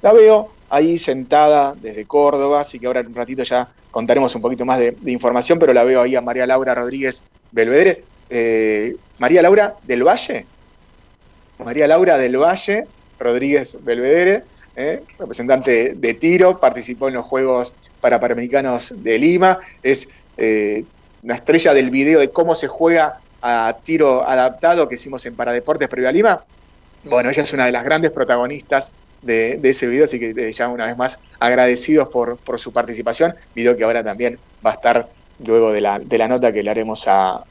La veo ahí sentada desde Córdoba, así que ahora en un ratito ya contaremos un poquito más de, información, pero la veo ahí a María Laura Rodríguez Belvedere. Eh, María Laura del Valle. María Laura del Valle Rodríguez Belvedere, eh, representante de tiro, participó en los Juegos Parapanamericanos de Lima, es eh, una estrella del video de cómo se juega a tiro adaptado que hicimos en Paradeportes previo a Lima. Bueno, ella es una de las grandes protagonistas de, ese video, así que ya una vez más agradecidos por, su participación, video que ahora también va a estar luego de la, nota que le haremos a,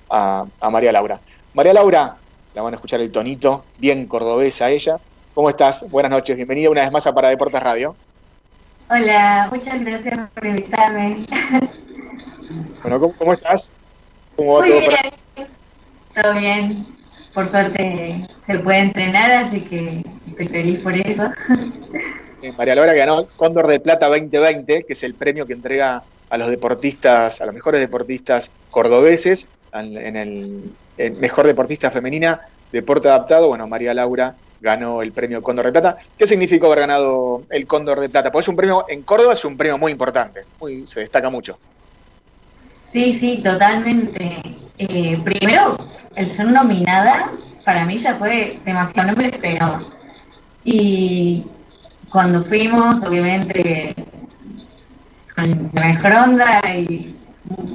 María Laura. María Laura, la van a escuchar el tonito, bien cordobesa ella. ¿Cómo estás? Buenas noches, bienvenida una vez más a Para Deportes Radio. Hola, muchas gracias por invitarme. Bueno, ¿cómo, estás? ¿Cómo va todo? Bien, todo bien. Por suerte se puede entrenar, así que estoy feliz por eso. María Laura ganó Cóndor de Plata 2020, que es el premio que entrega a los deportistas, a los mejores deportistas cordobeses, en el, mejor deportista femenina, deporte adaptado. Bueno, María Laura ganó el premio Cóndor de Plata. ¿Qué significó haber ganado el Cóndor de Plata? Pues es un premio, en Córdoba es un premio muy importante, muy, se destaca mucho. Sí, sí, totalmente. Eh, primero, el ser nominada para mí ya fue demasiado, no me lo esperaba. Y cuando fuimos, obviamente, con la mejor onda y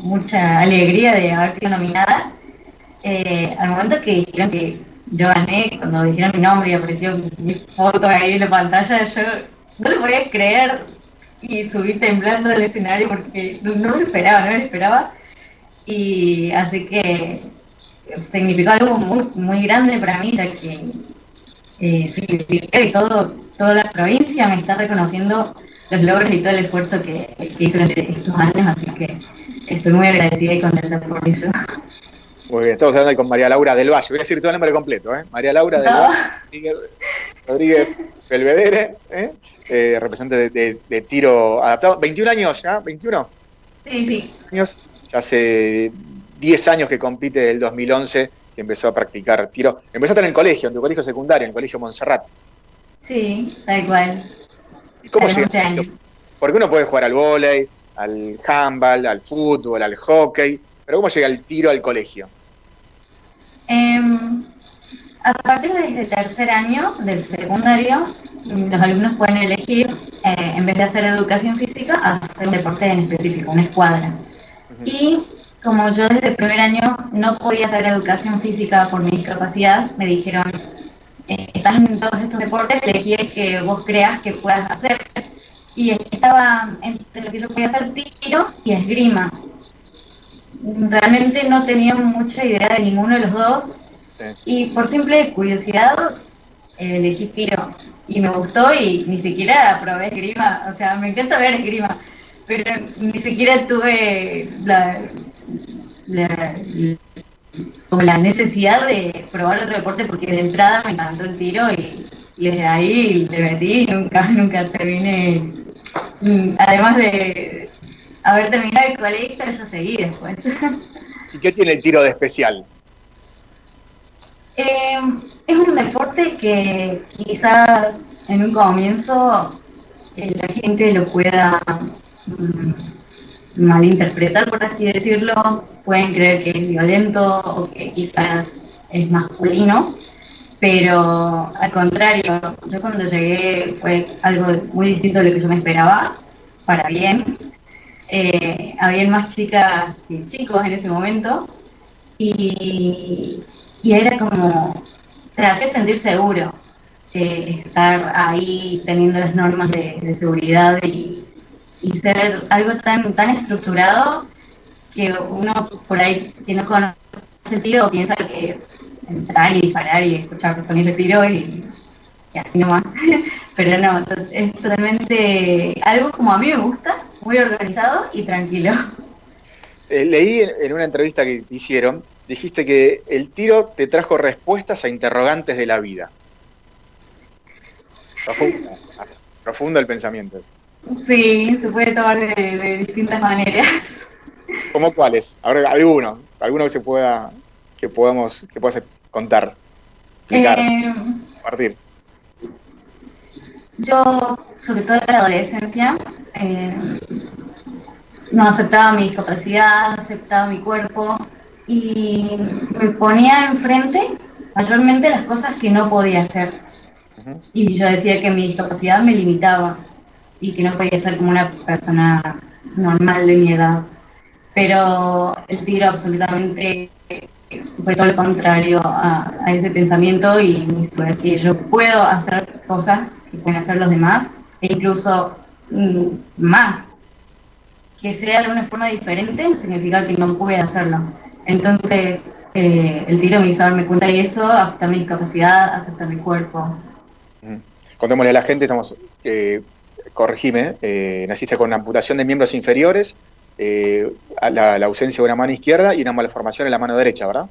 mucha alegría de haber sido nominada, eh, al momento que dijeron que yo gané, cuando dijeron mi nombre y apareció mi foto ahí en la pantalla, yo no lo podía creer y subí temblando al escenario porque no, lo esperaba, no lo esperaba. Y así que significó algo muy, muy grande para mí, ya que eh, todo, toda la provincia me está reconociendo los logros y todo el esfuerzo que, que hice durante estos años, así que estoy muy agradecida y contenta por eso. Muy bien, estamos hablando con María Laura del Valle. Voy a decir todo el nombre completo, ¿eh? María Laura del Valle Rodríguez Belvedere, ¿eh? eh representante de, tiro adaptado. ¿21 años ya? ¿21? Sí, sí. Años. Ya hace 10 años que compite el 2011 que empezó a practicar tiro. Empezaste en el colegio, en tu colegio secundario, en el colegio Montserrat. Sí, tal cual. ¿Y cómo llegaste? Porque uno puede jugar al vóley, al handball, al fútbol, al hockey, pero ¿cómo llega el tiro al colegio? Em, a partir del tercer año del secundario, los alumnos pueden elegir, eh, en vez de hacer educación física, hacer un deporte en específico, una escuadra. Y como yo desde el primer año no podía hacer educación física por mi discapacidad, me dijeron, eh, están en todos estos deportes, elegí el que vos creas que puedas hacer. Y estaba entre lo que yo podía hacer tiro y esgrima. Realmente no tenía mucha idea de ninguno de los dos. Y por simple curiosidad elegí tiro. Y me gustó y ni siquiera probé esgrima, o sea, me encanta ver esgrima, pero ni siquiera tuve la, como la necesidad de probar otro deporte porque de entrada me encantó el tiro y, desde ahí le metí y nunca, nunca terminé. Además de, haber terminado el colegio, yo seguí después. ¿Y qué tiene el tiro de especial? Eh, es un deporte que quizás en un comienzo eh, la gente lo pueda mm, malinterpretar, por así decirlo. Pueden creer que es violento o que quizás es masculino, pero al contrario, yo cuando llegué fue algo muy distinto a lo que yo me esperaba, para bien eh, habían más chicas que chicos en ese momento y, era como, te hacía sentir seguro eh, estar ahí teniendo las normas de, seguridad y, ser algo tan, tan estructurado que uno por ahí que no conoce sentido piensa que es entrar y disparar y escuchar sonido de tiro y, y así nomás. Pero no, es totalmente algo como a mí me gusta muy organizado y tranquilo. Eh, leí en, una entrevista que hicieron, dijiste que el tiro te trajo respuestas a interrogantes de la vida. Profundo, el pensamiento. Sí, se puede tomar de, distintas maneras. ¿Cómo cuáles? Ahora alguno, alguno que se pueda, que podamos, que puedas contar, explicar, eh, compartir. yo, sobre todo en la adolescencia, eh, no aceptaba mi discapacidad, no aceptaba mi cuerpo y me ponía enfrente mayormente las cosas que no podía hacer. Y yo decía que mi discapacidad me limitaba y que no podía ser como una persona normal de mi edad. Pero el tiro absolutamente fue todo lo contrario a, ese pensamiento y que yo puedo hacer cosas que pueden hacer los demás e incluso mm, más. Que sea de una forma diferente significa que no puede hacerlo. Entonces, eh, el tiro me hizo darme cuenta de eso, aceptar mi discapacidad, aceptar mi cuerpo. Contémosle a la gente, estamos, eh, corregime, eh, naciste con una amputación de miembros inferiores, eh, la, ausencia de una mano izquierda y una malformación en la mano derecha, ¿verdad?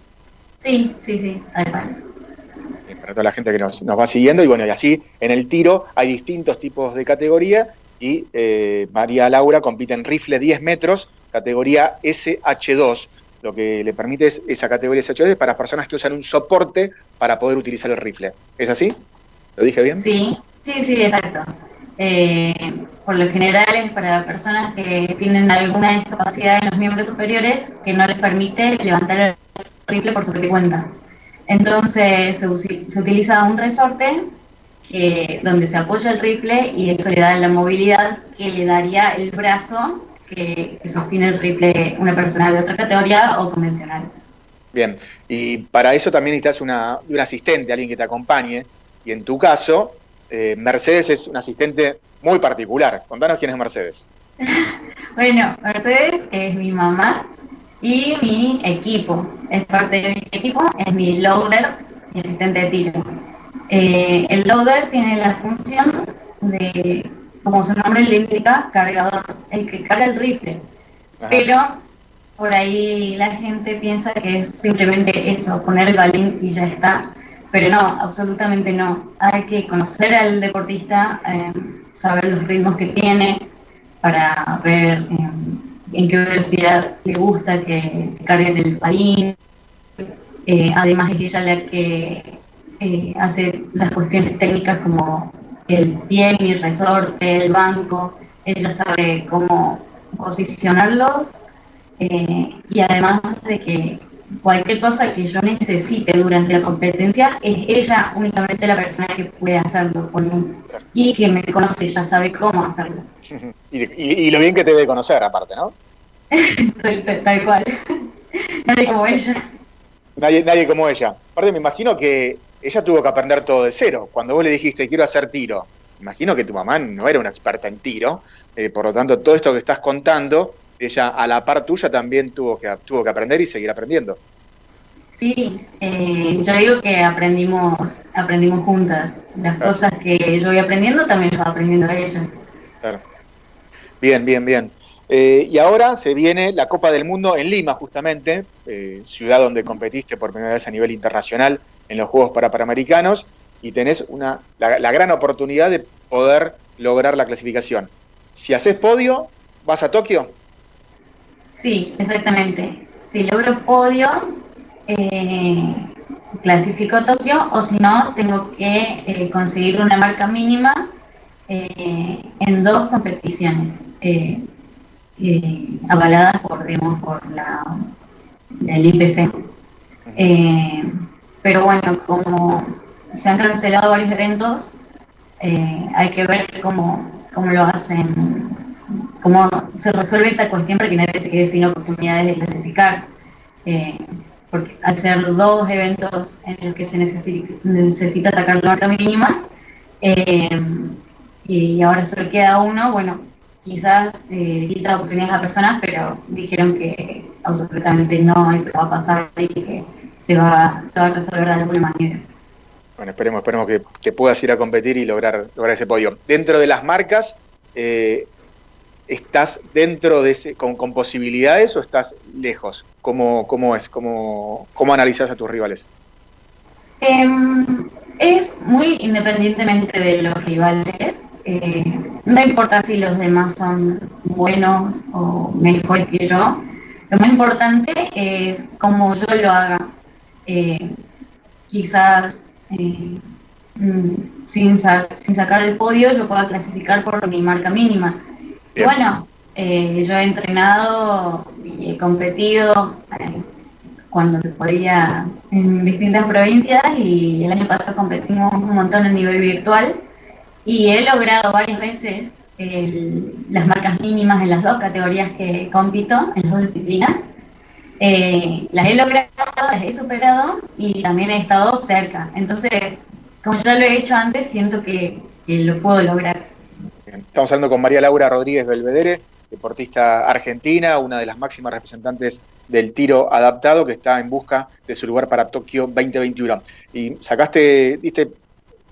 Sí, sí, sí, Para toda la gente que nos, va siguiendo, y bueno, y así en el tiro hay distintos tipos de categoría, y eh, María Laura compite en rifle 10 metros, categoría SH2, lo que le permite es esa categoría SH2 para personas que usan un soporte para poder utilizar el rifle. ¿Es así? ¿Lo dije bien? Sí, sí, sí, exacto. Eh, por lo general es para personas que tienen alguna discapacidad en los miembros superiores que no les permite levantar el rifle por su propia cuenta. Entonces se, utiliza un resorte que, donde se apoya el rifle y eso le da la movilidad que le daría el brazo que, sostiene el rifle una persona de otra categoría o convencional. Bien, y para eso también necesitas una, un asistente, alguien que te acompañe, y en tu caso, eh, Mercedes es un asistente muy particular. Contanos quién es Mercedes. bueno, Mercedes es mi mamá y mi equipo. Es parte de mi equipo, es mi loader, mi asistente de tiro. Eh, el loader tiene la función de, como su nombre le indica, cargador, el que carga el rifle. Pero por ahí la gente piensa que es simplemente eso, poner el balín y ya está. Pero no, absolutamente no. Hay que conocer al deportista, eh, saber los ritmos que tiene para ver eh, en qué velocidad le gusta que, cargue el palín. Eh, además es ella la que hace las cuestiones técnicas como el pie, mi resorte, el banco. Ella sabe cómo posicionarlos y además de que cualquier cosa que yo necesite durante la competencia, es ella únicamente la persona que puede hacerlo y que me conoce, ya sabe cómo hacerlo. y, lo bien que te debe conocer, aparte, ¿no? tal, cual. nadie como ella. Nadie, nadie como ella. Aparte, me imagino que ella tuvo que aprender todo de cero. Cuando vos le dijiste, quiero hacer tiro, imagino que tu mamá no era una experta en tiro, eh, por lo tanto, todo esto que estás contando ella a la par tuya también tuvo que, tuvo que aprender y seguir aprendiendo. Sí, eh, yo digo que aprendimos, aprendimos juntas. Las cosas que yo voy aprendiendo también las va aprendiendo ella. Claro. Bien, bien, bien. Eh, y ahora se viene la Copa del Mundo en Lima, justamente, eh, ciudad donde competiste por primera vez a nivel internacional en los Juegos para Panamericanos, y tenés una, la, la gran oportunidad de poder lograr la clasificación. Si haces podio, ¿vas a Tokio? Sí, exactamente. Si logro podio, eh, clasifico a Tokio o si no, tengo que eh, conseguir una marca mínima eh, en dos competiciones avaladas por, digamos, por la, el IPC. pero bueno, como se han cancelado varios eventos, hay que ver cómo, cómo lo hacen cómo se resuelve esta cuestión para que nadie se quede sin oportunidades de clasificar. Eh, porque hacer dos eventos en los que se necesita, sacar la marca mínima eh, y ahora solo queda uno, bueno, quizás eh, quita oportunidades a personas, pero dijeron que absolutamente no eso va a pasar y que se va, se va a resolver de alguna manera. Bueno, esperemos, esperemos que, que, puedas ir a competir y lograr, lograr ese podio. Dentro de las marcas, eh, ¿Estás dentro de ese, con, posibilidades o estás lejos? ¿Cómo, cómo es? ¿Cómo, ¿Cómo analizas a tus rivales? Em, es muy independientemente de los rivales. Eh, no importa si los demás son buenos o mejor que yo. Lo más importante es cómo yo lo haga. Eh, quizás eh, mm, sin, sin sacar el podio yo pueda clasificar por mi marca mínima. Y bueno, eh, yo he entrenado y he competido eh, cuando se podía en distintas provincias y el año pasado competimos un montón a nivel virtual y he logrado varias veces las marcas mínimas en las dos categorías que compito, en las dos disciplinas. Eh, las he logrado, las he superado y también he estado cerca. Entonces, como ya lo he hecho antes, siento que, que lo puedo lograr. Estamos hablando con María Laura Rodríguez Belvedere, deportista argentina, una de las máximas representantes del tiro adaptado que está en busca de su lugar para Tokio 2021. Y sacaste, diste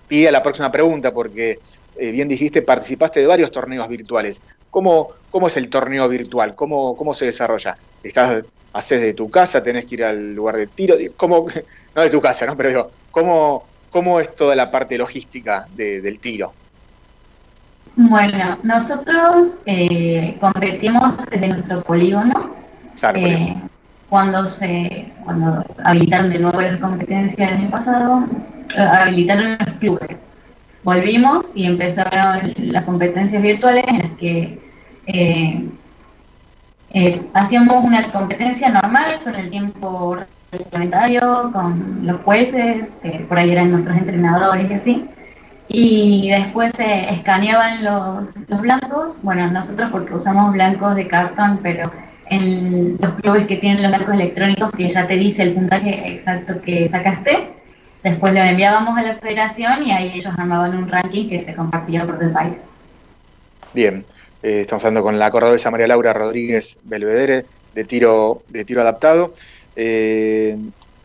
pie a la próxima pregunta porque eh, bien dijiste, participaste de varios torneos virtuales. ¿Cómo, cómo es el torneo virtual? ¿Cómo, cómo se desarrolla? ¿Estás, haces de tu casa? ¿Tenés que ir al lugar de tiro? ¿Cómo, no de tu casa, ¿no? Pero digo, ¿cómo, cómo es toda la parte logística del tiro? Bueno, nosotros eh, competimos desde nuestro polígono. Eh, cuando se cuando habilitaron de nuevo las competencias el año pasado, eh, habilitaron los clubes. Volvimos y empezaron las competencias virtuales en las que hacíamos una competencia normal con el tiempo reglamentario, con los jueces, que por ahí eran nuestros entrenadores y así y después se escaneaban los, blancos, bueno, nosotros porque usamos blancos de cartón, pero en los clubes que tienen los blancos electrónicos que ya te dice el puntaje exacto que sacaste, después lo enviábamos a la federación y ahí ellos armaban un ranking que se compartía por todo el país. Bien, eh, estamos hablando con la cordobesa María Laura Rodríguez Belvedere de tiro, de tiro adaptado. Eh,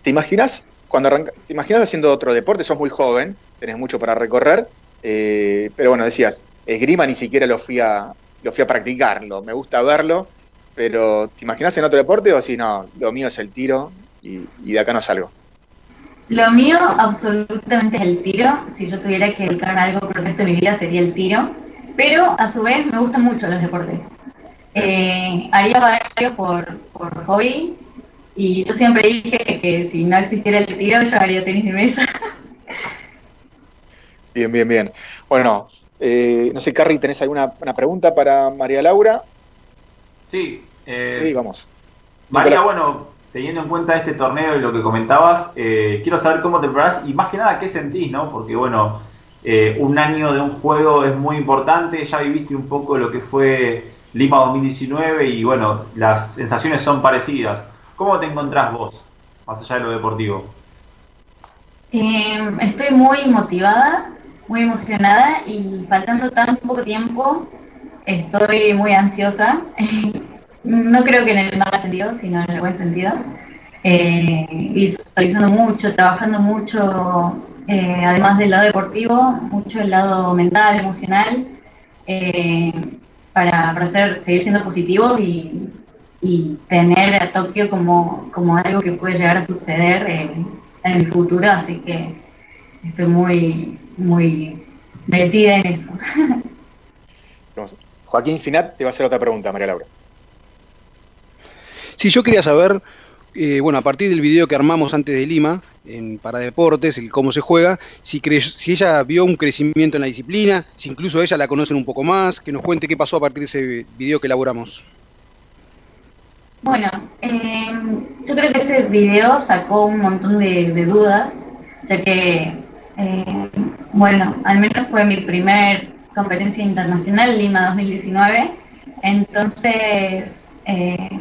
¿Te imaginas cuando ¿Te imaginas haciendo otro deporte? Sos muy joven, tenés mucho para recorrer, eh, pero bueno, decías, esgrima ni siquiera lo fui a, lo fui a practicarlo, me gusta verlo, pero ¿te imaginas en otro deporte o si no, lo mío es el tiro y, de acá no salgo? Lo mío absolutamente es el tiro, si yo tuviera que dedicar algo por el resto de mi vida sería el tiro, pero a su vez me gustan mucho los deportes. Eh, haría varios por, por hobby, y yo siempre dije que si no existiera el tiro, yo haría tenis de mesa. Bien, bien, bien. Bueno, eh, no sé, Carrie, ¿tenés alguna una pregunta para María Laura? Sí. Eh, sí, vamos. María, bueno, teniendo en cuenta este torneo y lo que comentabas, eh, quiero saber cómo te preparás y más que nada qué sentís, ¿no? Porque, bueno, un año de un juego es muy importante, ya viviste un poco lo que fue Lima 2019 y, bueno, las sensaciones son parecidas. ¿Cómo te encontrás vos, más allá de lo deportivo? estoy muy motivada muy emocionada y faltando tan poco tiempo, estoy muy ansiosa. no creo que en el mal sentido, sino en el buen sentido. Eh, visualizando mucho, trabajando mucho, eh, además del lado deportivo, mucho el lado mental, emocional, eh, para, para seguir siendo positivo y, y, tener a Tokio como, como algo que puede llegar a suceder en el futuro. Así que estoy muy, muy metida en eso. Joaquín Finat te va a hacer otra pregunta, María Laura. Sí, yo quería saber, eh, bueno, a partir del video que armamos antes de Lima, en para deportes, el cómo se juega, si, si ella vio un crecimiento en la disciplina, si incluso ella la conocen un poco más, que nos cuente qué pasó a partir de ese video que elaboramos. Bueno, eh, yo creo que ese video sacó un montón de dudas, ya que eh, bueno, al menos fue mi primer competencia internacional, Lima 2019. Entonces, eh,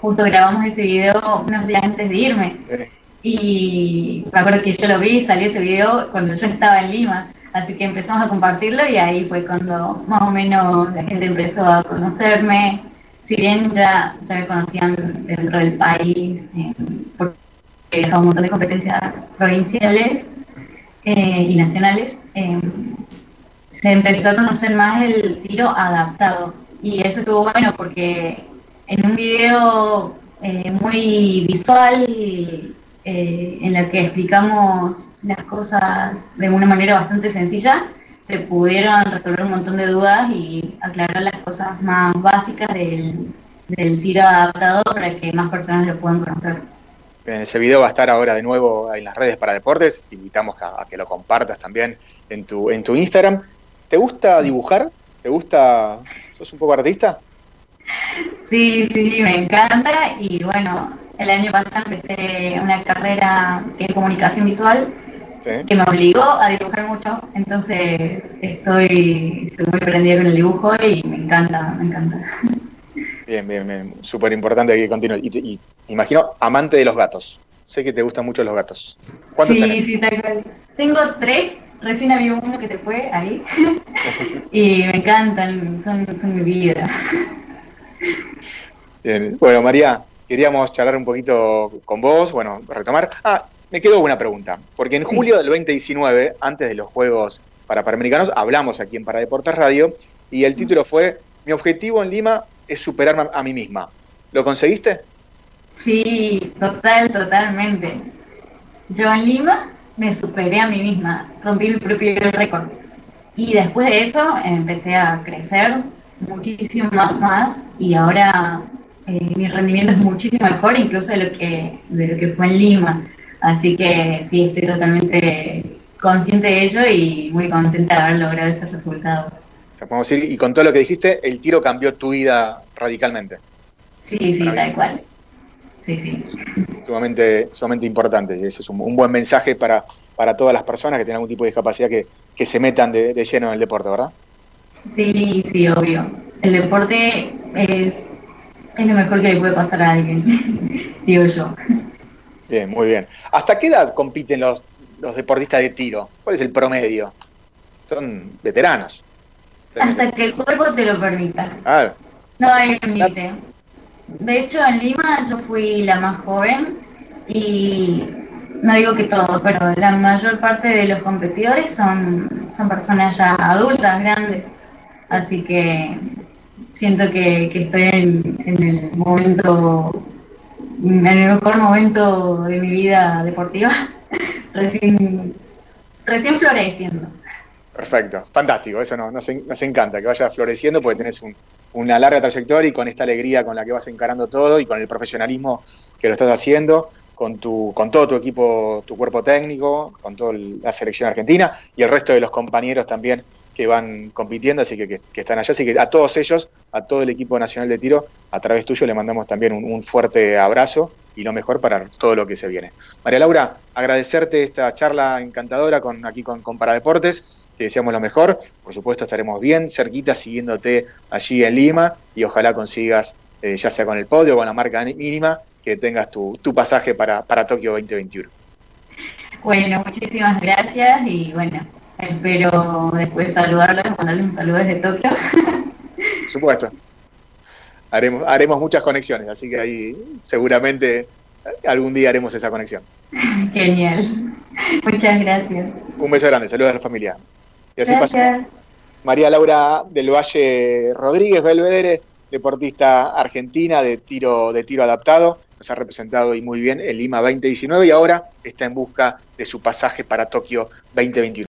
justo grabamos ese video unos días antes de irme. Y me acuerdo que yo lo vi, salió ese video cuando yo estaba en Lima. Así que empezamos a compartirlo y ahí fue cuando más o menos la gente empezó a conocerme. Si bien ya, ya me conocían dentro del país, eh, porque he viajado un montón de competencias provinciales, eh, y nacionales, eh, se empezó a conocer más el tiro adaptado. Y eso estuvo bueno porque en un video eh, muy visual, en el que explicamos las cosas de una manera bastante sencilla, se pudieron resolver un montón de dudas y aclarar las cosas más básicas del, del tiro adaptado para que más personas lo puedan conocer. Ese video va a estar ahora de nuevo en las redes para deportes. Invitamos a, que lo compartas también en tu, en tu Instagram. ¿Te gusta dibujar? ¿Te gusta? ¿Sos un poco artista? Sí, sí, me encanta. Y bueno, el año pasado empecé una carrera es comunicación visual, que me obligó a dibujar mucho. Entonces estoy, muy prendida con el dibujo y me encanta, me encanta. Bien, bien, bien. Súper importante que continúe. Y, imagino, amante de los gatos. Sé que te gustan mucho los gatos. sí, sí, tal cual. Tengo tres. Recién había uno que se fue ahí. y me encantan, son, son mi vida. Bien. Bueno, María, queríamos charlar un poquito con vos, bueno, retomar. Ah, me quedó una pregunta, porque en julio del 2019, antes de los Juegos para Panamericanos, hablamos aquí en Para Deportes Radio y el título fue Mi objetivo en Lima es superarme a mí misma. ¿Lo conseguiste? Sí, total, totalmente. Yo en Lima me superé a mí misma, rompí mi propio récord. Y después de eso empecé a crecer muchísimo más y ahora eh, mi rendimiento es muchísimo mejor incluso de lo que de lo que fue en Lima. Así que sí, estoy totalmente consciente de ello y muy contenta de haber logrado ese resultado podemos decir, y con todo lo que dijiste, el tiro cambió tu vida radicalmente. Sí, sí, tal cual. Sí, sí. Sumamente, sumamente importante. Y eso es un, buen mensaje para, para todas las personas que tienen algún tipo de discapacidad que, se metan de, lleno en el deporte, ¿verdad? Sí, sí, obvio. El deporte es, es lo mejor que le puede pasar a alguien, digo yo. Bien, muy bien. ¿Hasta qué edad compiten los, los deportistas de tiro? ¿Cuál es el promedio? Son veteranos. Hasta que el cuerpo te lo permita. No hay límite. De hecho, en Lima yo fui la más joven y no digo que todos, pero la mayor parte de los competidores son, son personas ya adultas, grandes. Así que siento que, estoy en, el momento, en el mejor momento de mi vida deportiva, recién, recién floreciendo. Perfecto, fantástico, eso nos, nos, encanta, que vaya floreciendo porque tenés una larga trayectoria y con esta alegría con la que vas encarando todo y con el profesionalismo que lo estás haciendo, con, tu, con todo tu equipo, tu cuerpo técnico, con toda la selección argentina y el resto de los compañeros también que van compitiendo, así que, están allá. Así que a todos ellos, a todo el equipo nacional de tiro, a través tuyo le mandamos también un, fuerte abrazo y lo mejor para todo lo que se viene. María Laura, agradecerte esta charla encantadora con, aquí con, con Paradeportes te deseamos lo mejor. Por supuesto, estaremos bien cerquita siguiéndote allí en Lima y ojalá consigas, eh, ya sea con el podio o con la marca mínima, que tengas tu, pasaje para, para Tokio 2021. Bueno, muchísimas gracias y bueno, espero después saludarlos, mandarles un saludo desde Tokio. Por supuesto. Haremos, haremos muchas conexiones, así que ahí seguramente algún día haremos esa conexión. Genial. Muchas gracias. Un beso grande, saludos a la familia. Y así pasó. María Laura del Valle Rodríguez Belvedere, deportista argentina de tiro, de tiro adaptado, nos ha representado y muy bien en Lima 2019 y ahora está en busca de su pasaje para Tokio 2021.